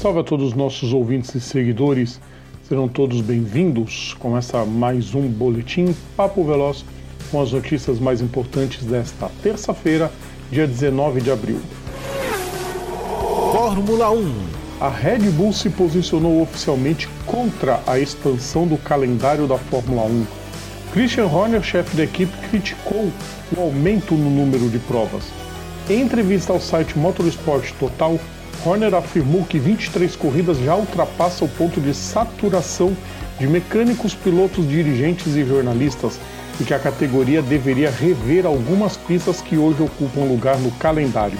Salve a todos os nossos ouvintes e seguidores, serão todos bem-vindos. Começa mais um boletim Papo Veloz com as notícias mais importantes desta terça-feira, dia 19 de abril. Fórmula 1 A Red Bull se posicionou oficialmente contra a expansão do calendário da Fórmula 1. Christian Horner, chefe da equipe, criticou o aumento no número de provas. Em entrevista ao site Motorsport Total, Horner afirmou que 23 corridas já ultrapassa o ponto de saturação de mecânicos, pilotos, dirigentes e jornalistas e que a categoria deveria rever algumas pistas que hoje ocupam lugar no calendário.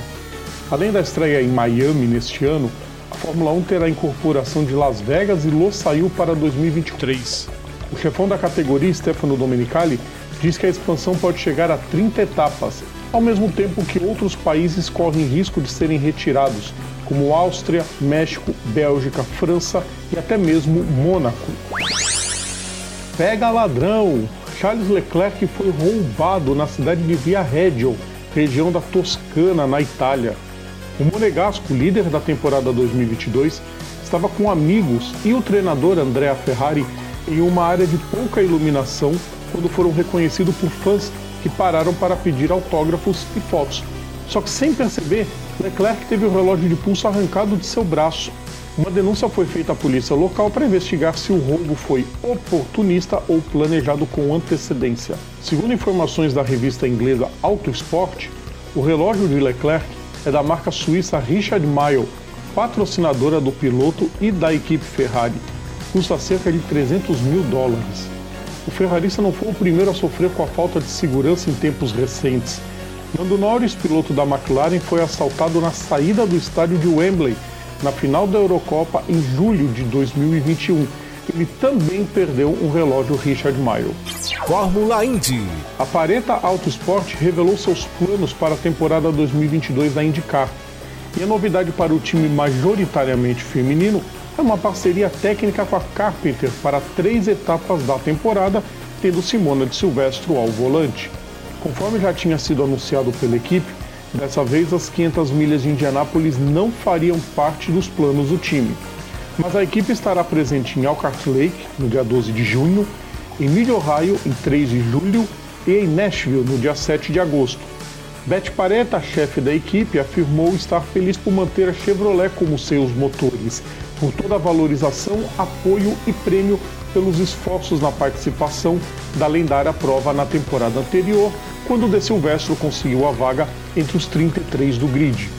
Além da estreia em Miami neste ano, a Fórmula 1 terá a incorporação de Las Vegas e Losail para 2023. O chefão da categoria, Stefano Domenicali, diz que a expansão pode chegar a 30 etapas, ao mesmo tempo que outros países correm risco de serem retirados, como Áustria, México, Bélgica, França e até mesmo Mônaco. Pega ladrão! Charles Leclerc foi roubado na cidade de Via Reggio, região da Toscana, na Itália. O monegasco, líder da temporada 2022, estava com amigos e o treinador Andrea Ferrari em uma área de pouca iluminação quando foram reconhecidos por fãs que pararam para pedir autógrafos e fotos. Só que sem perceber, Leclerc teve o relógio de pulso arrancado de seu braço. Uma denúncia foi feita à polícia local para investigar se o roubo foi oportunista ou planejado com antecedência. Segundo informações da revista inglesa Auto Sport, o relógio de Leclerc é da marca suíça Richard Mille, patrocinadora do piloto e da equipe Ferrari. Custa cerca de 300 mil dólares. O ferrarista não foi o primeiro a sofrer com a falta de segurança em tempos recentes. Lando Norris, piloto da McLaren, foi assaltado na saída do estádio de Wembley, na final da Eurocopa em julho de 2021. Ele também perdeu um relógio Richard Mille. Fórmula Indy A Pareta Autosport revelou seus planos para a temporada 2022 da IndyCar. E a novidade para o time majoritariamente feminino é uma parceria técnica com a Carpenter para três etapas da temporada, tendo Simona de Silvestro ao volante. Conforme já tinha sido anunciado pela equipe, dessa vez as 500 milhas de Indianápolis não fariam parte dos planos do time. Mas a equipe estará presente em Elkhart Lake, no dia 12 de junho, em Mid Ohio, em 3 de julho, e em Nashville, no dia 7 de agosto. Beth Paretta, chefe da equipe, afirmou estar feliz por manter a Chevrolet como seus motores, por toda a valorização, apoio e prêmio pelos esforços na participação da lendária prova na temporada anterior, quando De Silvestro conseguiu a vaga entre os 33 do grid.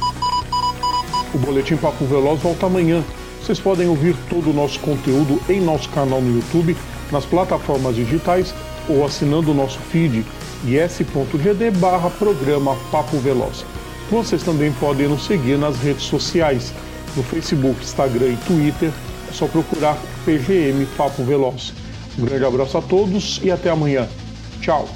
O Boletim Papo Veloz volta amanhã. Vocês podem ouvir todo o nosso conteúdo em nosso canal no YouTube, nas plataformas digitais ou assinando o nosso feed is.gd barra programa Papo Veloz. Vocês também podem nos seguir nas redes sociais, no Facebook, Instagram e Twitter, é só procurar PGM Papo Veloz. Um grande abraço a todos e até amanhã. Tchau!